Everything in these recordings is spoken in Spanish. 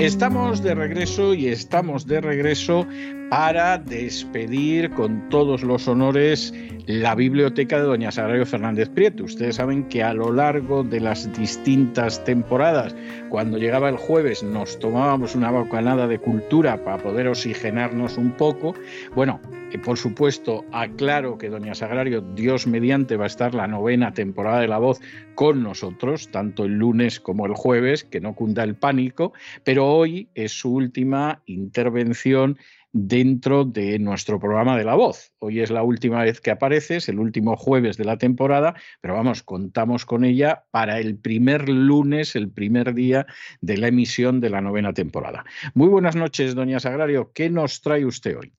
Estamos de regreso y estamos de regreso para despedir con todos los honores la biblioteca de Doña Sagrario Fernández Prieto. Ustedes saben que a lo largo de las distintas temporadas, cuando llegaba el jueves, nos tomábamos una bocanada de cultura para poder oxigenarnos un poco. Bueno, por supuesto, aclaro que Doña Sagrario, Dios mediante, va a estar la novena temporada de La Voz con nosotros, tanto el lunes como el jueves, que no cunda el pánico, pero hoy es su última intervención dentro de nuestro programa de La Voz. Hoy es la última vez que aparece, es el último jueves de la temporada, pero vamos, contamos con ella para el primer lunes, el primer día de la emisión de la novena temporada. Muy buenas noches, doña Sagrario. ¿Qué nos trae usted hoy?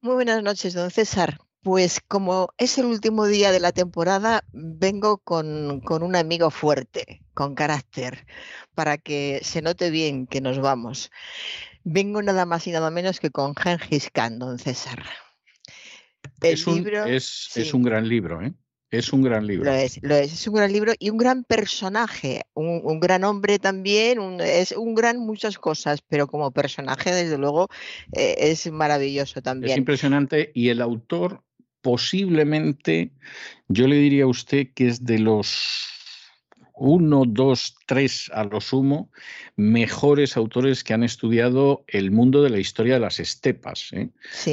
Muy buenas noches, don César. Pues como es el último día de la temporada, vengo con, con, un amigo fuerte, con carácter, para que se note bien que nos vamos. Vengo nada más y nada menos que con Gengis Khan, don César. es, un, es, un gran libro, ¿eh? Es un gran libro. Lo es, lo es, es un gran libro y un gran personaje, un, gran hombre también, es un gran muchas cosas, pero como personaje, desde luego, eh, es maravilloso también. Es impresionante y el autor posiblemente, yo le diría a usted que es de los uno, dos, tres a lo sumo, mejores autores que han estudiado el mundo de la historia de las estepas. ¿eh?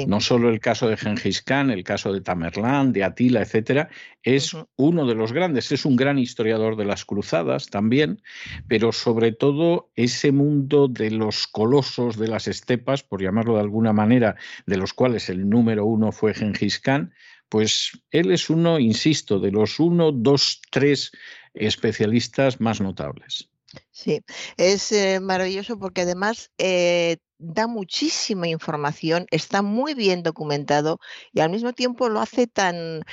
No solo el caso de Gengis Khan, el caso de Tamerlán, de Atila, etcétera, es uno de los grandes, es un gran historiador de las cruzadas también, pero sobre todo ese mundo de los colosos de las estepas, por llamarlo de alguna manera, de los cuales el número uno fue Gengis Khan, pues él es uno, insisto, de los uno, dos, tres especialistas más notables. Sí, es eh, maravilloso porque además eh, da muchísima información, está muy bien documentado y al mismo tiempo lo hace tan,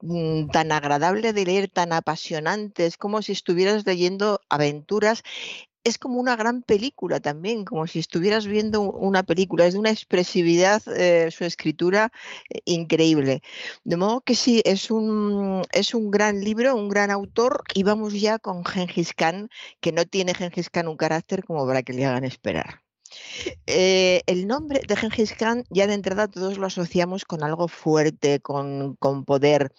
mm, tan agradable de leer, tan apasionante, es como si estuvieras leyendo aventuras es como una gran película también, como si estuvieras viendo una película. Es de una expresividad eh, su escritura eh, increíble. De modo que sí, es un, es un gran libro, un gran autor, y vamos ya con Gengis Khan, que no tiene Gengis Khan un carácter como para que le hagan esperar. Eh, el nombre de Gengis Khan ya de entrada todos lo asociamos con algo fuerte, con, con poder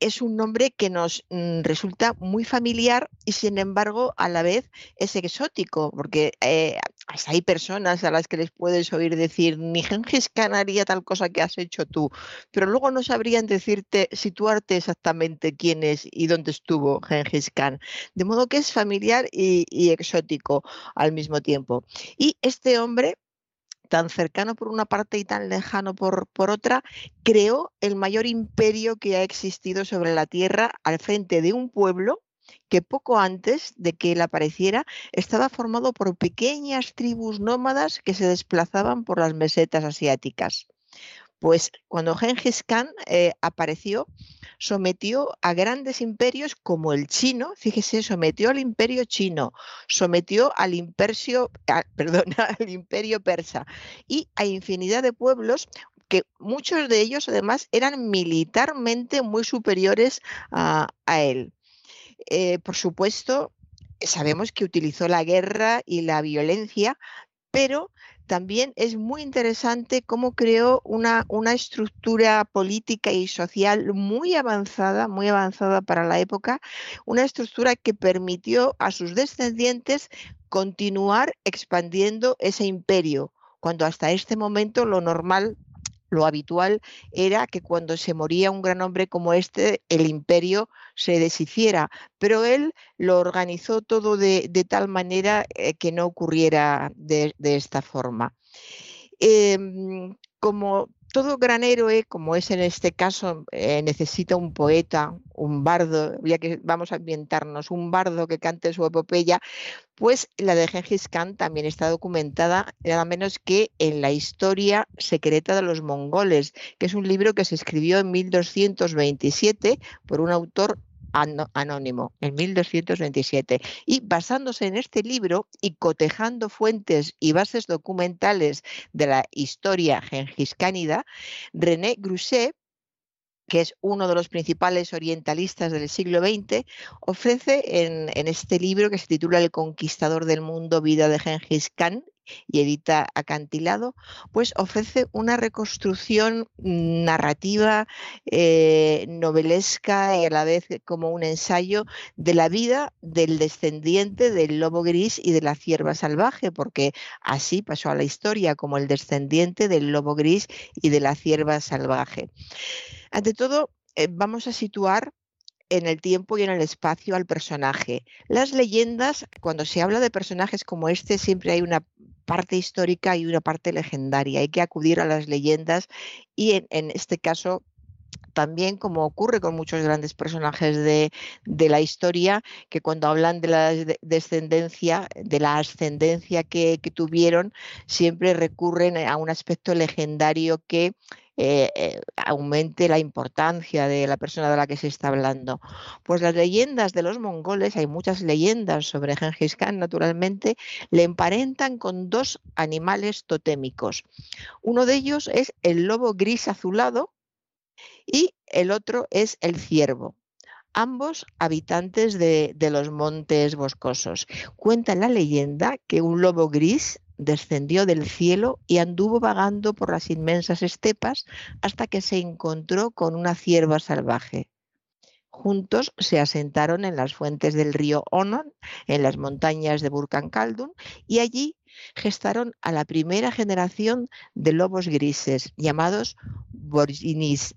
es un nombre que nos mm, resulta muy familiar y sin embargo a la vez es exótico, porque eh, hay personas a las que les puedes oír decir, ni Gengis Khan haría tal cosa que has hecho tú, pero luego no sabrían decirte, situarte exactamente quién es y dónde estuvo Gengis Khan. De modo que es familiar y exótico al mismo tiempo. Y este hombre tan cercano por una parte y tan lejano por, por otra, creó el mayor imperio que ha existido sobre la Tierra al frente de un pueblo que poco antes de que él apareciera estaba formado por pequeñas tribus nómadas que se desplazaban por las mesetas asiáticas. Pues cuando Gengis Khan eh, apareció, sometió a grandes imperios como el chino, fíjese, sometió al imperio chino, sometió al imperio, al imperio persa y a infinidad de pueblos que muchos de ellos además eran militarmente muy superiores a, él. Eh, por supuesto, sabemos que utilizó la guerra y la violencia, pero también es muy interesante cómo creó una, una, estructura política y social muy avanzada, muy avanzada para la época, una estructura que permitió a sus descendientes continuar expandiendo ese imperio, cuando hasta este momento lo normal lo habitual era que cuando se moría un gran hombre como este, el imperio se deshiciera, pero él lo organizó todo de, tal manera eh, que no ocurriera de, esta forma. Em, como todo gran héroe, como es en este caso, eh, necesita un poeta, un bardo, ya que vamos a ambientarnos, un bardo que cante su epopeya, pues la de Gengis Khan también está documentada nada menos que en la historia secreta de los mongoles, que es un libro que se escribió en 1227 por un autor anónimo en 1227 y basándose en este libro y cotejando fuentes y bases documentales de la historia gengiscánida, René Grousset que es uno de los principales orientalistas del siglo XX, ofrece en, en, este libro que se titula El conquistador del mundo, vida de Gengis Khan, y edita Acantilado, pues ofrece una reconstrucción narrativa, eh, novelesca y a la vez como un ensayo de la vida del descendiente del lobo gris y de la cierva salvaje, porque así pasó a la historia como el descendiente del lobo gris y de la cierva salvaje. Ante todo, eh, vamos a situar en el tiempo y en el espacio al personaje. Las leyendas, cuando se habla de personajes como este, siempre hay una parte histórica y una parte legendaria. Hay que acudir a las leyendas y en, este caso también como ocurre con muchos grandes personajes de, la historia, que cuando hablan de la descendencia, de la ascendencia que tuvieron, siempre recurren a un aspecto legendario que eh, eh, aumente la importancia de la persona de la que se está hablando. Pues las leyendas de los mongoles, hay muchas leyendas sobre Genghis Khan, naturalmente, le emparentan con dos animales totémicos. Uno de ellos es el lobo gris azulado y el otro es el ciervo ambos habitantes de, los montes boscosos. Cuenta la leyenda que un lobo gris descendió del cielo y anduvo vagando por las inmensas estepas hasta que se encontró con una cierva salvaje. Juntos se asentaron en las fuentes del río Onon, en las montañas de Burkan Khaldun, y allí gestaron a la primera generación de lobos grises, llamados borgiguines,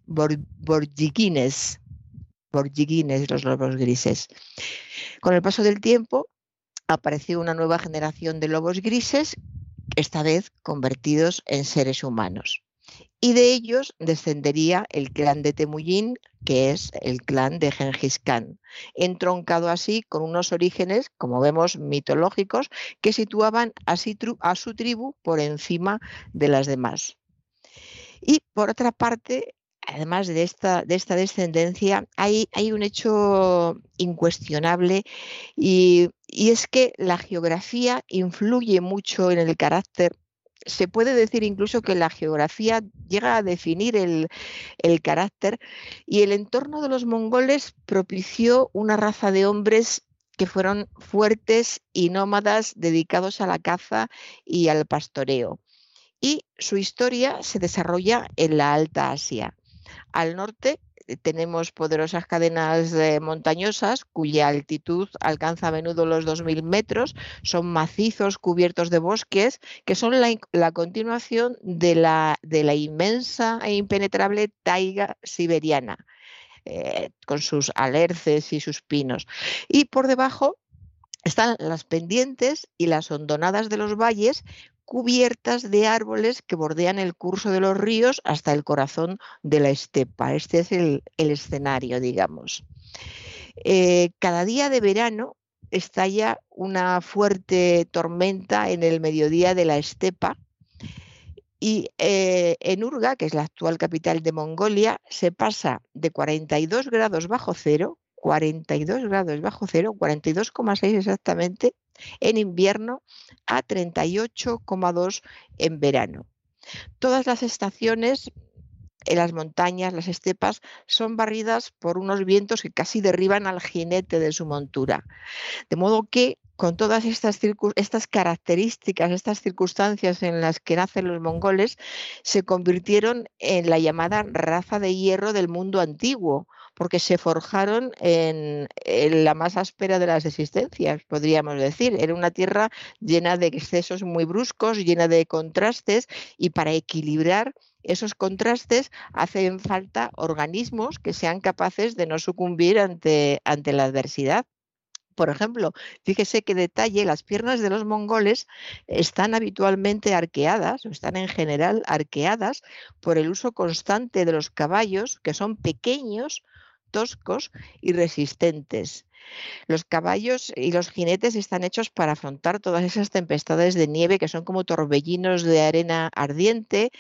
los lobos grises. Con el paso del tiempo, apareció una nueva generación de lobos grises, esta vez convertidos en seres humanos. Y de ellos descendería el clan de Temujin, que es el clan de Genghis Khan, entroncado así con unos orígenes, como vemos, mitológicos, que situaban a su tribu por encima de las demás. Y por otra parte, además de esta, de esta descendencia, hay, hay un hecho incuestionable y, es que la geografía influye mucho en el carácter se puede decir incluso que la geografía llega a definir el, el, carácter y el entorno de los mongoles propició una raza de hombres que fueron fuertes y nómadas dedicados a la caza y al pastoreo. Y su historia se desarrolla en la Alta Asia. Al norte tenemos poderosas cadenas eh, montañosas cuya altitud alcanza a menudo los 2.000 metros. Son macizos cubiertos de bosques que son la, continuación de la, de la, inmensa e impenetrable taiga siberiana, eh, con sus alerces y sus pinos. Y por debajo están las pendientes y las hondonadas de los valles cubiertas de árboles que bordean el curso de los ríos hasta el corazón de la estepa. Este es el, escenario, digamos. Eh, cada día de verano estalla una fuerte tormenta en el mediodía de la estepa y eh, en Urga, que es la actual capital de Mongolia, se pasa de 42 grados bajo cero, 42 grados bajo cero, 42,6 exactamente, en invierno a 38,2 en verano. Todas las estaciones en las montañas, las estepas, son barridas por unos vientos que casi derriban al jinete de su montura. De modo que con todas estas, estas características, estas circunstancias en las que nacen los mongoles, se convirtieron en la llamada raza de hierro del mundo antiguo, porque se forjaron en, la más áspera de las existencias, podríamos decir. Era una tierra llena de excesos muy bruscos, llena de contrastes, y para equilibrar esos contrastes hacen falta organismos que sean capaces de no sucumbir ante, ante la adversidad. Por ejemplo, fíjese qué detalle, las piernas de los mongoles están habitualmente arqueadas, o están en general arqueadas por el uso constante de los caballos, que son pequeños, toscos y resistentes. Los caballos y los jinetes están hechos para afrontar todas esas tempestades de nieve que son como torbellinos de arena ardiente,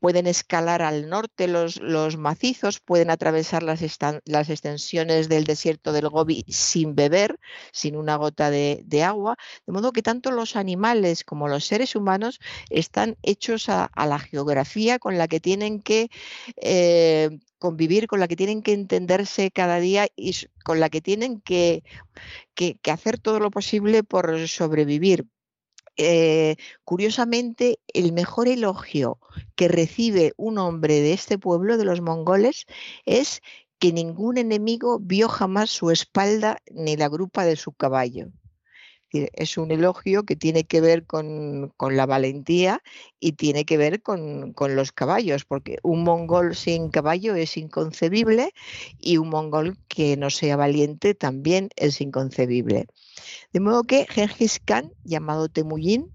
pueden escalar al norte los, los macizos, pueden atravesar las, las, extensiones del desierto del Gobi sin beber, sin una gota de, agua, de modo que tanto los animales como los seres humanos están hechos a, la geografía con la que tienen que eh, convivir, con la que tienen que entenderse cada día y con la que tienen que, que hacer todo lo posible por sobrevivir. Eh, curiosamente, el mejor elogio que recibe un hombre de este pueblo, de los mongoles, es que ningún enemigo vio jamás su espalda ni la grupa de su caballo. Es un elogio que tiene que ver con, la valentía y tiene que ver con, los caballos, porque un mongol sin caballo es inconcebible y un mongol que no sea valiente también es inconcebible. De modo que Genghis Khan, llamado Temujin,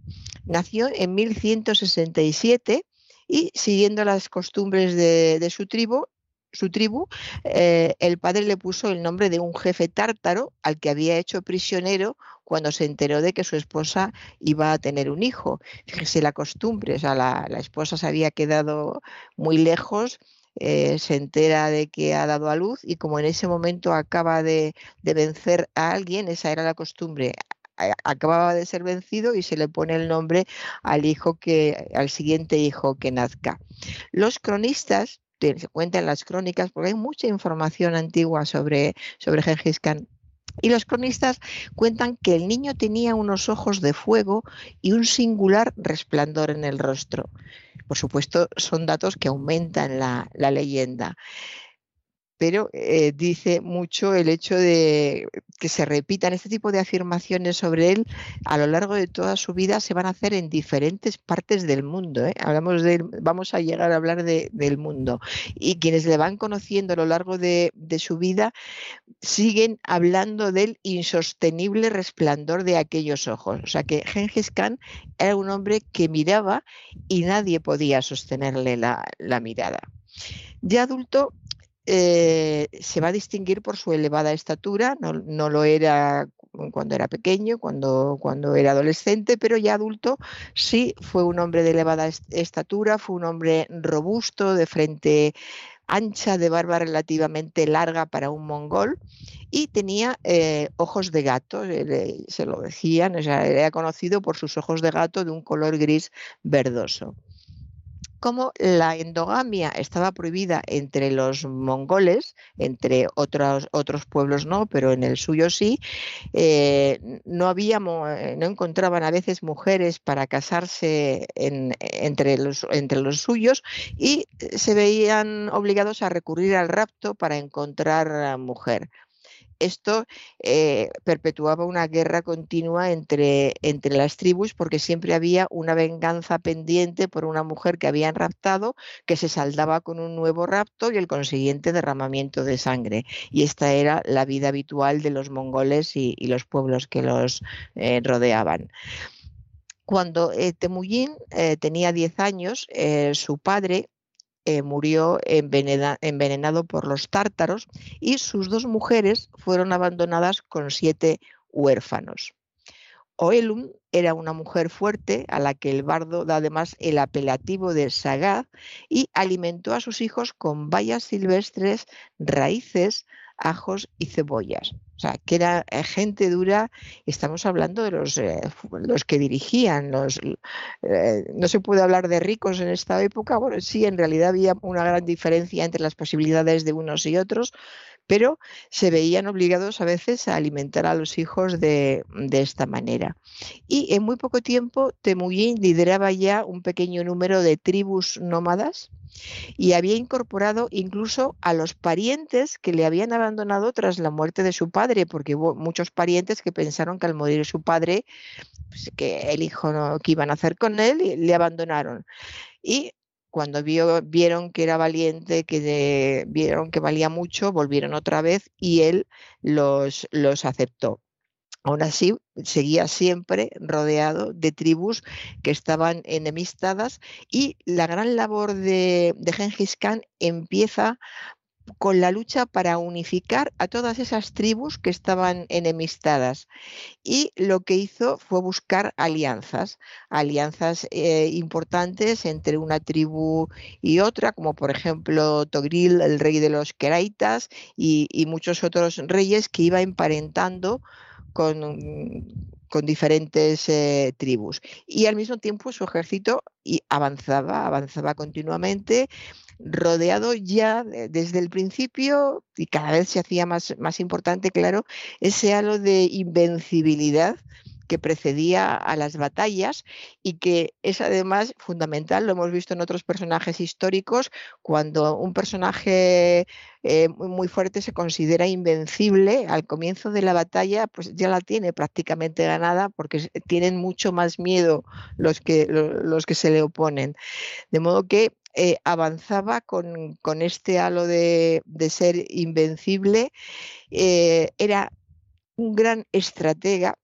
nació en 1167 y siguiendo las costumbres de, su tribu, su tribu, eh, el padre le puso el nombre de un jefe tártaro al que había hecho prisionero cuando se enteró de que su esposa iba a tener un hijo. Fíjese la costumbre, o sea, la, la esposa se había quedado muy lejos eh, se entera de que ha dado a luz y como en ese momento acaba de, vencer a alguien, esa era la costumbre, acababa de ser vencido y se le pone el nombre al hijo que, al siguiente hijo que nazca. Los cronistas, se cuentan las crónicas, porque hay mucha información antigua sobre, sobre Khan. Y los cronistas cuentan que el niño tenía unos ojos de fuego y un singular resplandor en el rostro. Por supuesto, son datos que aumentan la, leyenda pero eh, dice mucho el hecho de que se repitan este tipo de afirmaciones sobre él a lo largo de toda su vida se van a hacer en diferentes partes del mundo. ¿eh? Hablamos de, vamos a llegar a hablar del mundo. Y quienes le van conociendo a lo largo de, su vida siguen hablando del insostenible resplandor de aquellos ojos. O sea que Genghis Khan era un hombre que miraba y nadie podía sostenerle la, mirada. Ya adulto, eh, se va a distinguir por su elevada estatura, no, lo era cuando era pequeño, cuando, cuando, era adolescente, pero ya adulto sí fue un hombre de elevada estatura, fue un hombre robusto, de frente ancha, de barba relativamente larga para un mongol y tenía eh, ojos de gato, se lo decían, era conocido por sus ojos de gato de un color gris verdoso como la endogamia estaba prohibida entre los mongoles, entre otros, otros pueblos no, pero en el suyo sí, eh, no, eh, no encontraban a veces mujeres para casarse entre, los, entre los suyos y se veían obligados a recurrir al rapto para encontrar mujer esto eh, perpetuaba una guerra continua entre, entre las tribus porque siempre había una venganza pendiente por una mujer que habían raptado que se saldaba con un nuevo rapto y el consiguiente derramamiento de sangre. Y esta era la vida habitual de los mongoles y, los pueblos que los eh, rodeaban. Cuando eh, Temujin tenía 10 años, su padre eh, murió envenenado por los tártaros y sus dos mujeres fueron abandonadas con siete huérfanos. Oelum era una mujer fuerte a la que el bardo da además el apelativo de sagaz y alimentó a sus hijos con bayas silvestres, raíces, ajos y cebollas. O sea, que era eh, gente dura, estamos hablando de los, eh, los que dirigían, los, eh, no se puede hablar de ricos en esta época, bueno, sí, en realidad había una gran diferencia entre las posibilidades de unos y otros, pero se veían obligados a veces a alimentar a los hijos de, esta manera. Y en muy poco tiempo Temujin lideraba ya un pequeño número de tribus nómadas y había incorporado incluso a los parientes que le habían abandonado tras la muerte de su padre, porque hubo muchos parientes que pensaron que al morir su padre, pues, que el hijo no, que iban a hacer con él, le abandonaron. Y cuando vieron que era valiente, que vieron que valía mucho, volvieron otra vez y él los, los aceptó. Aún así, seguía siempre rodeado de tribus que estaban enemistadas y la gran labor de, de Genghis Khan empieza con la lucha para unificar a todas esas tribus que estaban enemistadas. Y lo que hizo fue buscar alianzas, alianzas eh, importantes entre una tribu y otra, como por ejemplo Togril, el rey de los Keraitas, y, muchos otros reyes que iba emparentando con, con diferentes eh, tribus. Y al mismo tiempo su ejército avanzaba, avanzaba continuamente rodeado ya desde el principio y cada vez se hacía más, más importante, claro, ese halo de invencibilidad que precedía a las batallas y que es además fundamental, lo hemos visto en otros personajes históricos, cuando un personaje eh, muy fuerte se considera invencible, al comienzo de la batalla pues ya la tiene prácticamente ganada porque tienen mucho más miedo los que, los que se le oponen. De modo que eh, avanzaba con, este halo de, ser invencible, eh, era un gran estratega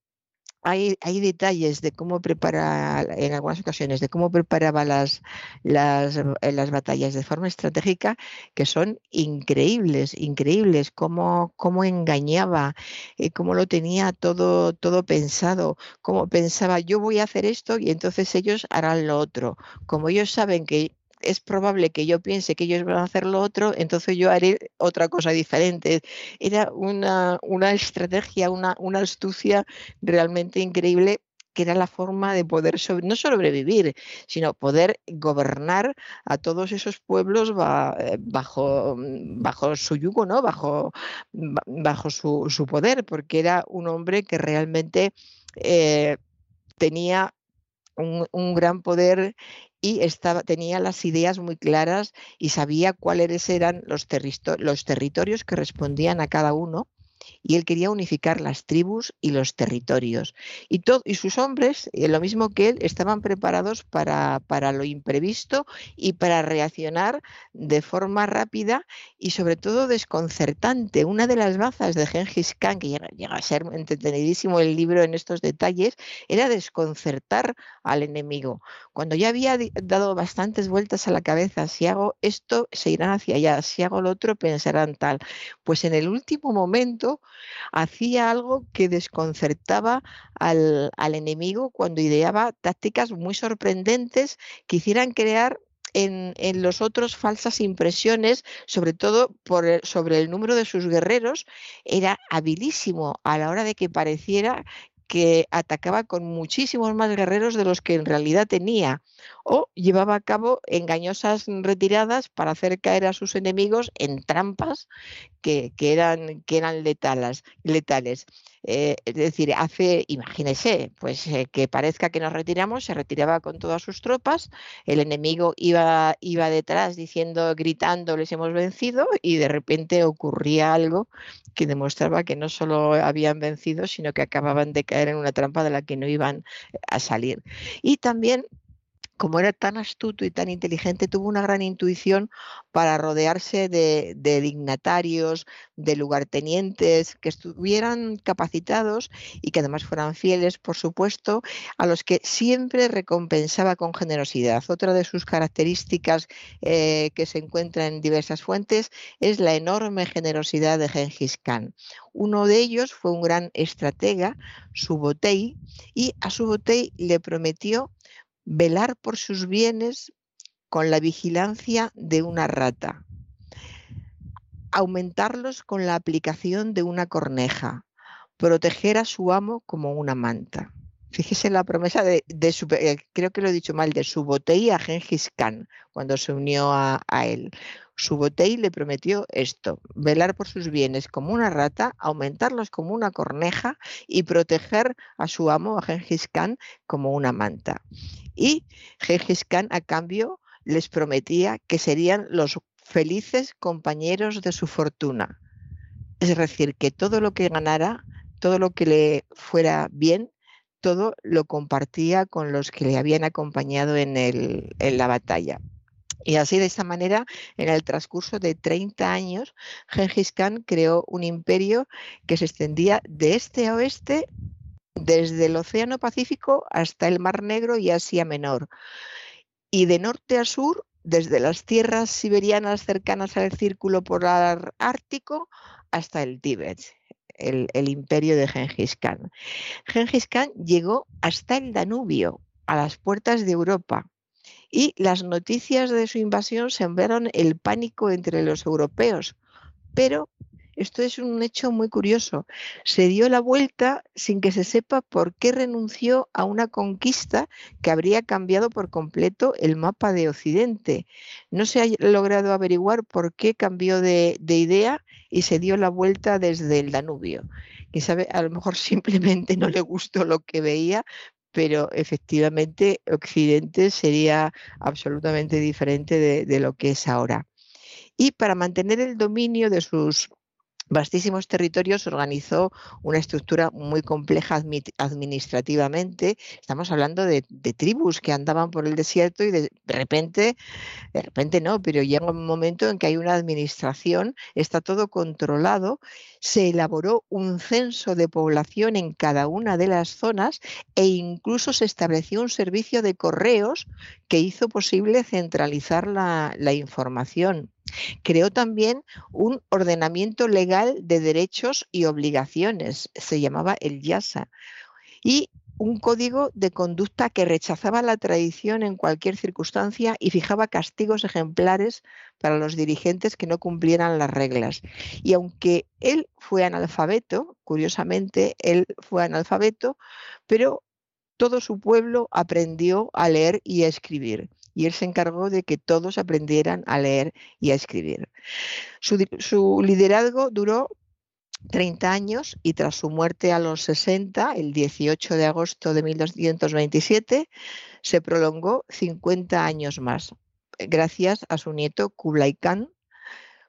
hay, detalles de cómo prepara, en algunas ocasiones, de cómo preparaba las, las, eh, las batallas de forma estratégica que son increíbles, increíbles, cómo, cómo engañaba, eh, cómo lo tenía todo, todo pensado, cómo pensaba yo voy a hacer esto y entonces ellos harán lo otro. Como ellos saben que es probable que yo piense que ellos van a hacer lo otro, entonces yo haré otra cosa diferente. Era una, estrategia, una, una astucia realmente increíble que era la forma de poder no sobrevivir, sino poder gobernar a todos esos pueblos eh, bajo, bajo su yugo, ¿no? bajo, bajo su, poder, porque era un hombre que realmente eh, tenía un, gran poder y estaba, tenía las ideas muy claras y sabía cuáles eran los, los territorios que respondían a cada uno y él quería unificar las tribus y los territorios. Y, y sus hombres, eh, lo mismo que él, estaban preparados para, para, lo imprevisto y para reaccionar de forma rápida y sobre todo desconcertante. Una de las bazas de Genghis Khan, que llega, llega a ser entretenidísimo el libro en estos detalles, era desconcertar al enemigo. Cuando ya había dado bastantes vueltas a la cabeza, si hago esto, se irán hacia allá, si hago lo otro, pensarán tal. Pues en el último momento, hacía algo que desconcertaba al, enemigo cuando ideaba tácticas muy sorprendentes que hicieran crear en, los otros falsas impresiones, sobre todo por sobre el número de sus guerreros, era habilísimo a la hora de que pareciera que atacaba con muchísimos más guerreros de los que en realidad tenía, o llevaba a cabo engañosas retiradas para hacer caer a sus enemigos en trampas que, eran, que eran letales. letales. Eh, es decir, hace, imagínese, pues eh, que parezca que nos retiramos, se retiraba con todas sus tropas, el enemigo iba, iba detrás diciendo, gritando, les hemos vencido, y de repente ocurría algo que demostraba que no solo habían vencido, sino que acababan de caer en una trampa de la que no iban a salir. Y también como era tan astuto y tan inteligente, tuvo una gran intuición para rodearse de, dignatarios, de lugartenientes que estuvieran capacitados y que además fueran fieles, por supuesto, a los que siempre recompensaba con generosidad. Otra de sus características eh, que se encuentra en diversas fuentes es la enorme generosidad de Genghis Khan. Uno de ellos fue un gran estratega, Subotei, y a Subotei le prometió velar por sus bienes con la vigilancia de una rata, aumentarlos con la aplicación de una corneja, proteger a su amo como una manta. Fíjese la promesa de, su, eh, creo que lo he dicho mal, de su botella a Gengis Khan cuando se unió a, a él. Subotei le prometió esto, velar por sus bienes como una rata, aumentarlos como una corneja y proteger a su amo, a Gengis Khan, como una manta. Y Gengis Khan, a cambio, les prometía que serían los felices compañeros de su fortuna. Es decir, que todo lo que ganara, todo lo que le fuera bien, todo lo compartía con los que le habían acompañado en, la batalla. Y así de esta manera, en el transcurso de 30 años, Genghis Khan creó un imperio que se extendía de este a oeste desde el Océano Pacífico hasta el Mar Negro y Asia Menor. Y de norte a sur, desde las tierras siberianas cercanas al Círculo Polar Ártico hasta el Tíbet, el, imperio de Genghis Khan. Genghis Khan llegó hasta el Danubio, a las puertas de Europa, y las noticias de su invasión sembraron el pánico entre los europeos, pero esto es un hecho muy curioso. Se dio la vuelta sin que se sepa por qué renunció a una conquista que habría cambiado por completo el mapa de Occidente. No se ha logrado averiguar por qué cambió de, idea y se dio la vuelta desde el Danubio. Y sabe, a lo mejor simplemente no le gustó lo que veía, pero efectivamente Occidente sería absolutamente diferente de, lo que es ahora. Y para mantener el dominio de sus vastísimos territorios organizó una estructura muy compleja administrativamente. Estamos hablando de, tribus que andaban por el desierto y de, repente, de repente no, pero llega un momento en que hay una administración, está todo controlado, se elaboró un censo de población en cada una de las zonas e incluso se estableció un servicio de correos que hizo posible centralizar la, la información. Creó también un ordenamiento legal de derechos y obligaciones, se llamaba el YASA, y un código de conducta que rechazaba la tradición en cualquier circunstancia y fijaba castigos ejemplares para los dirigentes que no cumplieran las reglas. Y aunque él fue analfabeto, curiosamente, él fue analfabeto, pero todo su pueblo aprendió a leer y a escribir y él se encargó de que todos aprendieran a leer y a escribir. Su, liderazgo duró 30 años y tras su muerte a los 60, el 18 de agosto de 1227, se prolongó 50 años más, gracias a su nieto Kublai Khan,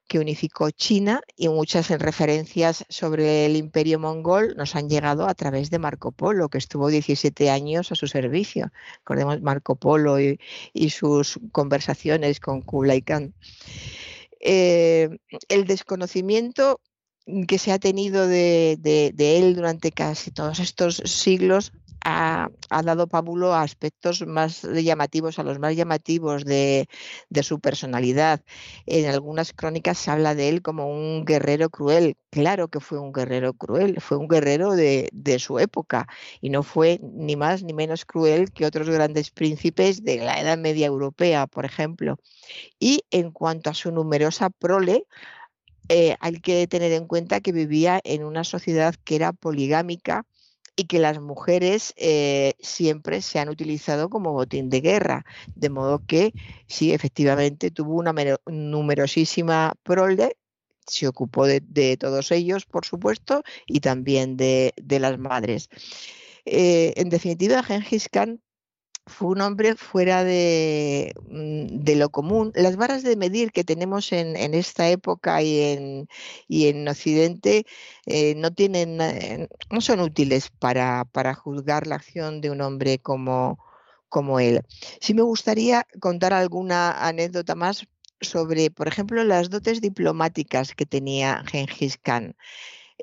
que unificó China y muchas referencias sobre el imperio mongol nos han llegado a través de Marco Polo, que estuvo 17 años a su servicio. Recordemos Marco Polo y, sus conversaciones con Kublai Khan. Eh, el desconocimiento que se ha tenido de, él durante casi todos estos siglos ha, dado pábulo a aspectos más llamativos, a los más llamativos de, su personalidad. En algunas crónicas se habla de él como un guerrero cruel. Claro que fue un guerrero cruel, fue un guerrero de, su época y no fue ni más ni menos cruel que otros grandes príncipes de la Edad Media Europea, por ejemplo. Y en cuanto a su numerosa prole, eh, hay que tener en cuenta que vivía en una sociedad que era poligámica y que las mujeres eh, siempre se han utilizado como botín de guerra, de modo que sí, efectivamente tuvo una numerosísima prole, se ocupó de, todos ellos, por supuesto, y también de, las madres. Eh, en definitiva, Genghis Khan fue un hombre fuera de, mm, de, lo común. Las varas de medir que tenemos en, esta época y en, y en Occidente eh, no, tienen, eh, no son útiles para, para, juzgar la acción de un hombre como, como él. Sí me gustaría contar alguna anécdota más sobre, por ejemplo, las dotes diplomáticas que tenía Genghis Khan.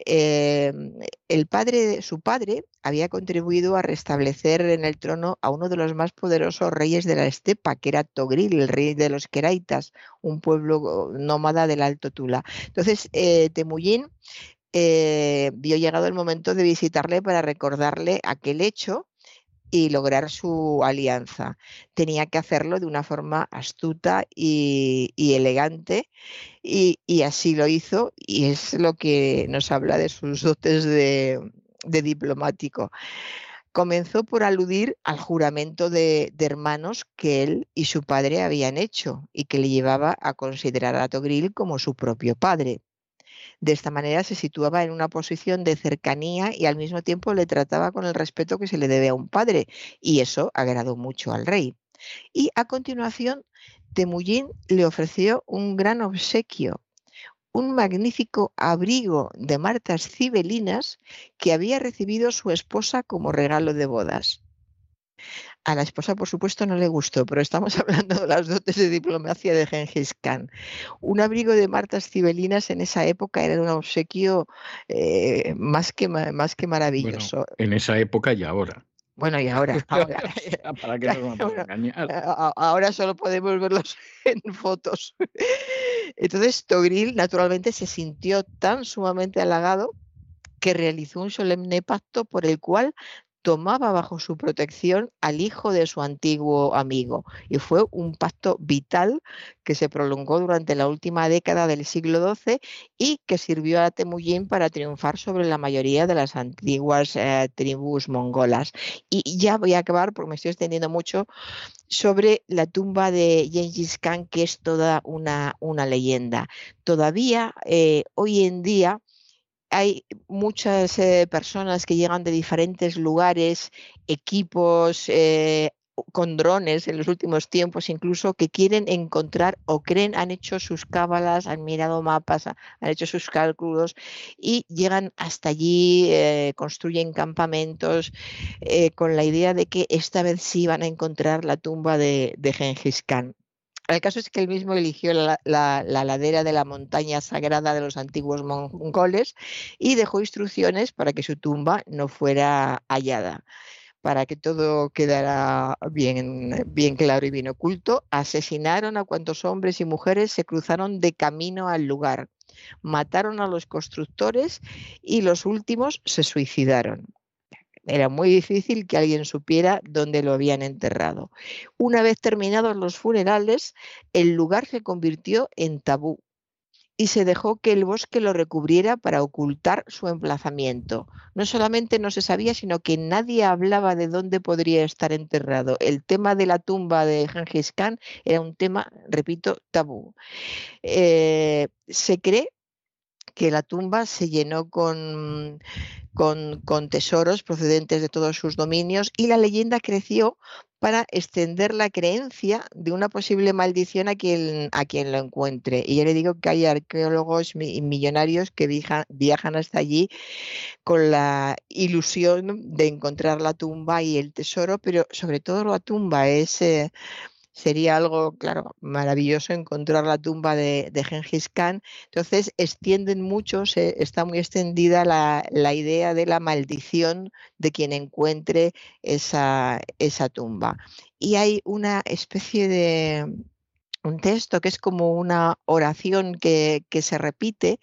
Em, el padre, su padre había contribuido a restablecer en el trono a uno de los más poderosos reyes de la estepa, que era Togril, el rey de los Queraitas, un pueblo nómada del Alto Tula. Entonces, eh, Temujin eh, vio llegado el momento de visitarle para recordarle aquel hecho y lograr su alianza. Tenía que hacerlo de una forma astuta y, elegante y, así lo hizo y es lo que nos habla de sus dotes de, diplomático. Comenzó por aludir al juramento de, de, hermanos que él y su padre habían hecho y que le llevaba a considerar a Togril como su propio padre. De esta manera se situaba en una posición de cercanía y al mismo tiempo le trataba con el respeto que se le debe a un padre, y eso agradó mucho al rey. Y a continuación, Temujin le ofreció un gran obsequio, un magnífico abrigo de martas cibelinas que había recibido su esposa como regalo de bodas. A la esposa, por supuesto, no le gustó, pero estamos hablando de las dotes de diplomacia de Gengis Khan. Un abrigo de martas cibelinas en esa época era un obsequio eh, más, que, más que maravilloso. en esa época y ahora. Bueno, y ahora, ahora, ¿Para qué nos vamos a engañar? ahora solo podemos verlos en fotos. Entonces, Togril naturalmente se sintió tan sumamente halagado que realizó un solemne pacto por el cual tomaba bajo su protección al hijo de su antiguo amigo y fue un pacto vital que se prolongó durante la última década del siglo XII y que sirvió a Temujin para triunfar sobre la mayoría de las antiguas eh, tribus mongolas. Y ya voy a acabar porque me estoy extendiendo mucho sobre la tumba de Gengis Khan, que es toda una, una leyenda. Todavía eh, hoy en día hay muchas eh, personas que llegan de diferentes lugares, equipos eh, con drones en los últimos tiempos, incluso que quieren encontrar o creen, han hecho sus cábalas, han mirado mapas, han hecho sus cálculos y llegan hasta allí, eh, construyen campamentos con la idea de que esta vez sí van a encontrar la tumba de, de Gengis Khan. El caso es que él mismo eligió la, ladera de la montaña sagrada de los antiguos mongoles y dejó instrucciones para que su tumba no fuera hallada. Para que todo quedara bien, bien claro y bien oculto, asesinaron a cuantos hombres y mujeres se cruzaron de camino al lugar. Mataron a los constructores y los últimos se suicidaron. Era muy difícil que alguien supiera dónde lo habían enterrado. Una vez terminados los funerales, el lugar se convirtió en tabú y se dejó que el bosque lo recubriera para ocultar su emplazamiento. No solamente no se sabía, sino que nadie hablaba de dónde podría estar enterrado. El tema de la tumba de Gengis Khan era un tema, repito, tabú. Eh, se cree que la tumba se llenó con, con, tesoros procedentes de todos sus dominios y la leyenda creció para extender la creencia de una posible maldición a quien, a quien lo encuentre. Y yo le digo que hay arqueólogos millonarios que viajan, hasta allí con la ilusión de encontrar la tumba y el tesoro, pero sobre todo la tumba es... Eh, sería algo, claro, maravilloso encontrar la tumba de, Gengis Khan. Entonces, extienden mucho, está muy extendida la, idea de la maldición de quien encuentre esa, esa tumba. Y hay una especie de un texto que es como una oración que, se repite,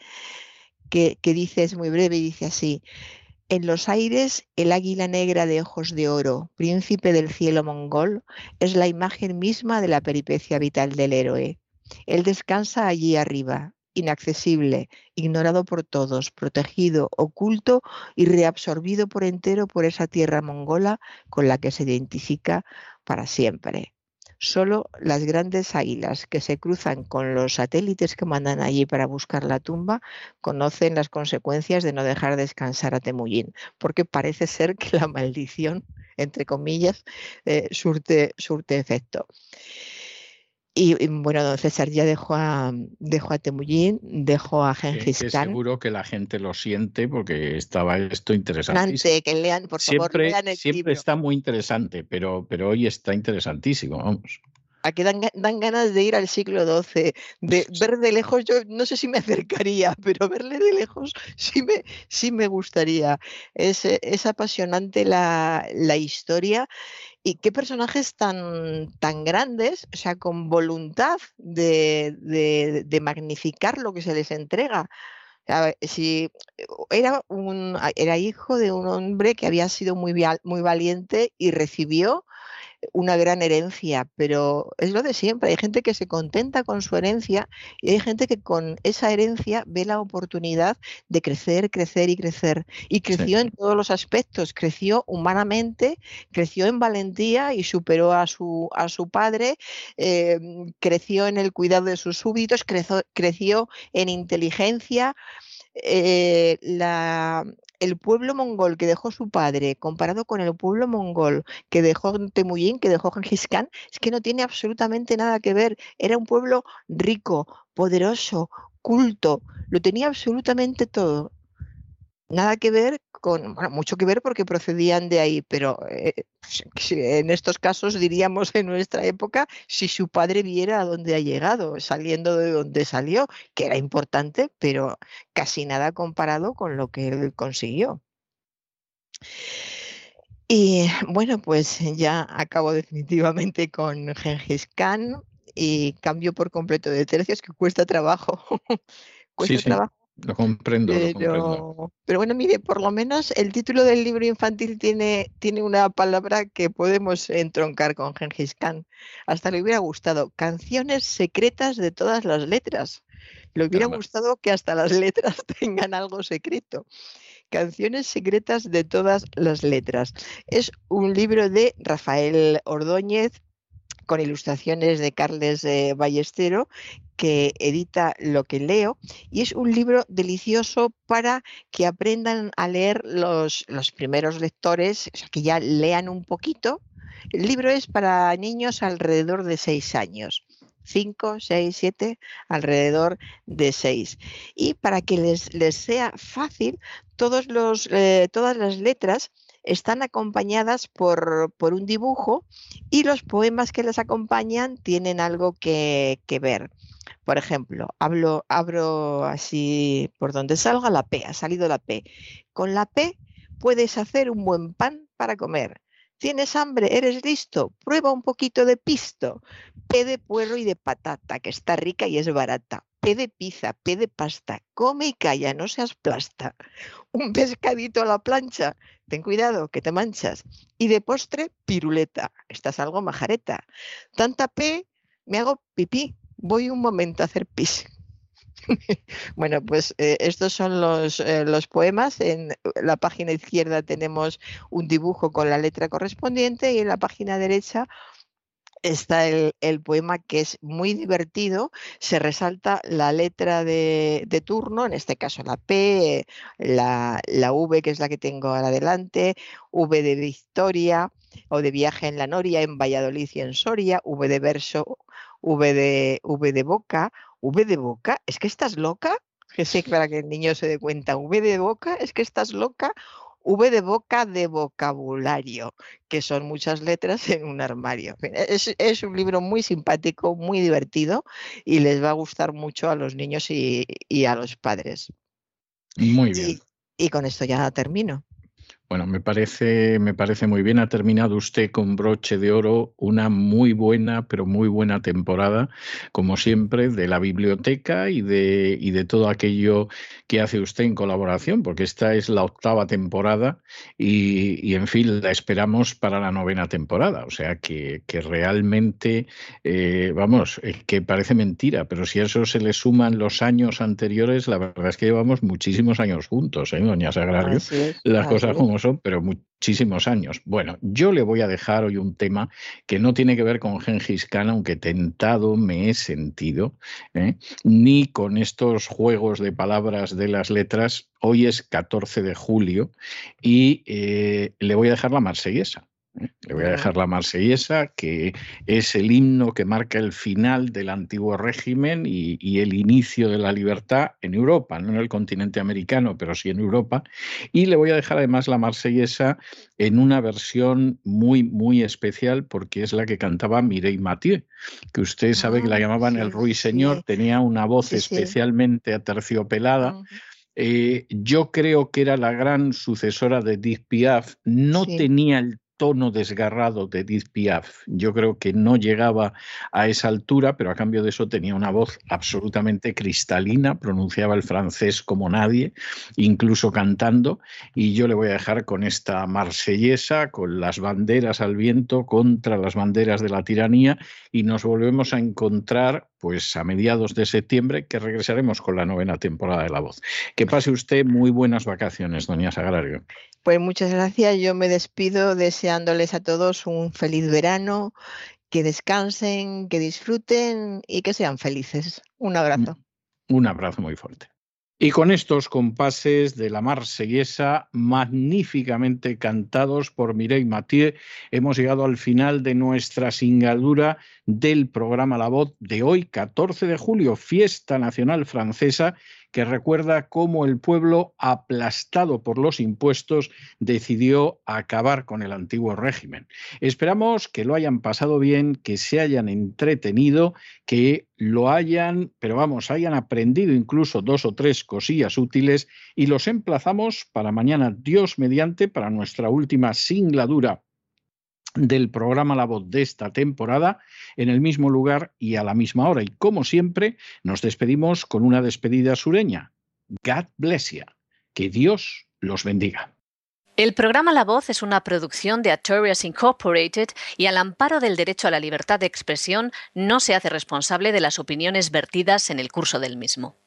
que, que dice, es muy breve y dice así, en los aires, el águila negra de ojos de oro, príncipe del cielo mongol, es la imagen misma de la peripecia vital del héroe. Él descansa allí arriba, inaccesible, ignorado por todos, protegido, oculto y reabsorbido por entero por esa tierra mongola con la que se identifica para siempre. Solo las grandes águilas que se cruzan con los satélites que mandan allí para buscar la tumba conocen las consecuencias de no dejar descansar a Temujin, porque parece ser que la maldición, entre comillas, eh, surte, surte efecto. Y, bueno, don César ya dejó a, dejó a Temujin, dejó a Gengis Khan. Seguro que la gente lo siente porque estaba esto interesante. Que lean, por favor, siempre, lean el Siempre está muy interesante, pero, pero hoy está interesantísimo, vamos. Aquí dan, dan, ganas de ir al siglo XII, de ver de lejos, yo no sé si me acercaría, pero verle de lejos sí me, sí me gustaría. Es, es apasionante la, la historia y qué personajes tan, tan grandes, o sea, con voluntad de, de, magnificar lo que se les entrega. si era, un, era hijo de un hombre que había sido muy, muy valiente y recibió una gran herencia, pero es lo de siempre. Hay gente que se contenta con su herencia y hay gente que con esa herencia ve la oportunidad de crecer, crecer y crecer. Y creció en todos los aspectos, creció humanamente, creció en valentía y superó a su, a su padre, eh, creció en el cuidado de sus súbditos, creció, creció en inteligencia. Eh, el pueblo mongol que dejó su padre comparado con el pueblo mongol que dejó Temujin, que dejó Genghis Khan, es que no tiene absolutamente nada que ver. Era un pueblo rico, poderoso, culto, lo tenía absolutamente todo. Nada que ver con, bueno, mucho que ver porque procedían de ahí, pero eh, en estos casos diríamos en nuestra época, si su padre viera a dónde ha llegado, saliendo de donde salió, que era importante, pero casi nada comparado con lo que él consiguió. Y bueno, pues ya acabo definitivamente con Gengis Khan y cambio por completo de tercios que cuesta trabajo. cuesta trabajo. Lo comprendo, pero, pero bueno, mire, por lo menos el título del libro infantil tiene, tiene una palabra que podemos entroncar con Gengis Khan. Hasta le hubiera gustado. Canciones secretas de todas las letras. Le hubiera gustado que hasta las letras tengan algo secreto. Canciones secretas de todas las letras. Es un libro de Rafael Ordóñez con ilustraciones de Carles eh, Ballestero, que edita Lo que leo, y es un libro delicioso para que aprendan a leer los, los primeros lectores, o sea, que ya lean un poquito. El libro es para niños alrededor de seis años. 5, 6, 7, alrededor de 6. Y para que les, les sea fácil, todos los, eh, todas las letras están acompañadas por, por, un dibujo y los poemas que les acompañan tienen algo que, que ver. Por ejemplo, hablo, abro así por donde salga la P, ha salido la P. Con la P puedes hacer un buen pan para comer. ¿Tienes hambre? ¿Eres listo? Prueba un poquito de pisto. P de puerro y de patata, que está rica y es barata. P de pizza, P de pasta. Come y calla, no seas plasta. Un pescadito a la plancha. Ten cuidado, que te manchas. Y de postre, piruleta. Estás algo majareta. Tanta P, me hago pipí. Voy un momento a hacer pis. bueno, pues eh, estos son los, eh, los, poemas. En la página izquierda tenemos un dibujo con la letra correspondiente y en la página derecha está el, poema que es muy divertido. Se resalta la letra de, turno, en este caso la P, la, la, V, que es la que tengo ahora adelante, V de Victoria o de viaje en la Noria, en Valladolid y en Soria, V de verso, V de, v de boca, V de boca, ¿es que estás loca? Que sé, para que el niño se dé cuenta, V de boca, ¿es que estás loca? V de boca de vocabulario, que son muchas letras en un armario. Es, un libro muy simpático, muy divertido y les va a gustar mucho a los niños y, a los padres. Muy bien. y con esto ya termino. Bueno, me parece, me parece muy bien. Ha terminado usted con broche de oro una muy buena, pero muy buena temporada, como siempre, de la biblioteca y de, y de todo aquello que hace usted en colaboración, porque esta es la octava temporada y, en fin, la esperamos para la novena temporada. O sea que, que realmente, eh, vamos, que parece mentira, pero si a eso se le suman los años anteriores, la verdad es que llevamos muchísimos años juntos, ¿eh, doña Sagrario? Las cosas como pero muchísimos años. Bueno, yo le voy a dejar hoy un tema que no tiene que ver con Gengis Khan, aunque tentado me he sentido, ¿eh? ni con estos juegos de palabras de las letras. Hoy es 14 de julio y eh, le voy a dejar la marsellesa. Le voy a dejar la marsellesa, que es el himno que marca el final del antiguo régimen y, el inicio de la libertad en Europa, no en el continente americano, pero sí en Europa. Y le voy a dejar además la marsellesa en una versión muy, muy especial, porque es la que cantaba Mireille Mathieu, que usted sabe que la ah, llamaban el ruiseñor, tenía una voz especialmente aterciopelada. Eh, yo creo que era la gran sucesora de Edith Piaf, no tenía el tono desgarrado de Edith Piaf. Yo creo que no llegaba a esa altura, pero a cambio de eso tenía una voz absolutamente cristalina, pronunciaba el francés como nadie, incluso cantando, y yo le voy a dejar con esta marsellesa, con las banderas al viento contra las banderas de la tiranía, y nos volvemos a encontrar pues a mediados de septiembre, que regresaremos con la novena temporada de La Voz. Que pase usted muy buenas vacaciones, doña Sagrario. Pues muchas gracias. Yo me despido deseándoles a todos un feliz verano, que descansen, que disfruten y que sean felices. Un abrazo. Un abrazo muy fuerte. Y con estos compases de la marsellesa magníficamente cantados por Mireille Mathieu, hemos llegado al final de nuestra singadura del programa La Voz de hoy, 14 de julio, fiesta nacional francesa que recuerda cómo el pueblo, aplastado por los impuestos, decidió acabar con el antiguo régimen. Esperamos que lo hayan pasado bien, que se hayan entretenido, que lo hayan, pero vamos, hayan aprendido incluso dos o tres cosillas útiles y los emplazamos para mañana, Dios mediante, para nuestra última singladura del programa La Voz de esta temporada en el mismo lugar y a la misma hora. Y como siempre, nos despedimos con una despedida sureña. God bless you. Que Dios los bendiga. El programa La Voz es una producción de Artorias Incorporated y al amparo del derecho a la libertad de expresión no se hace responsable de las opiniones vertidas en el curso del mismo.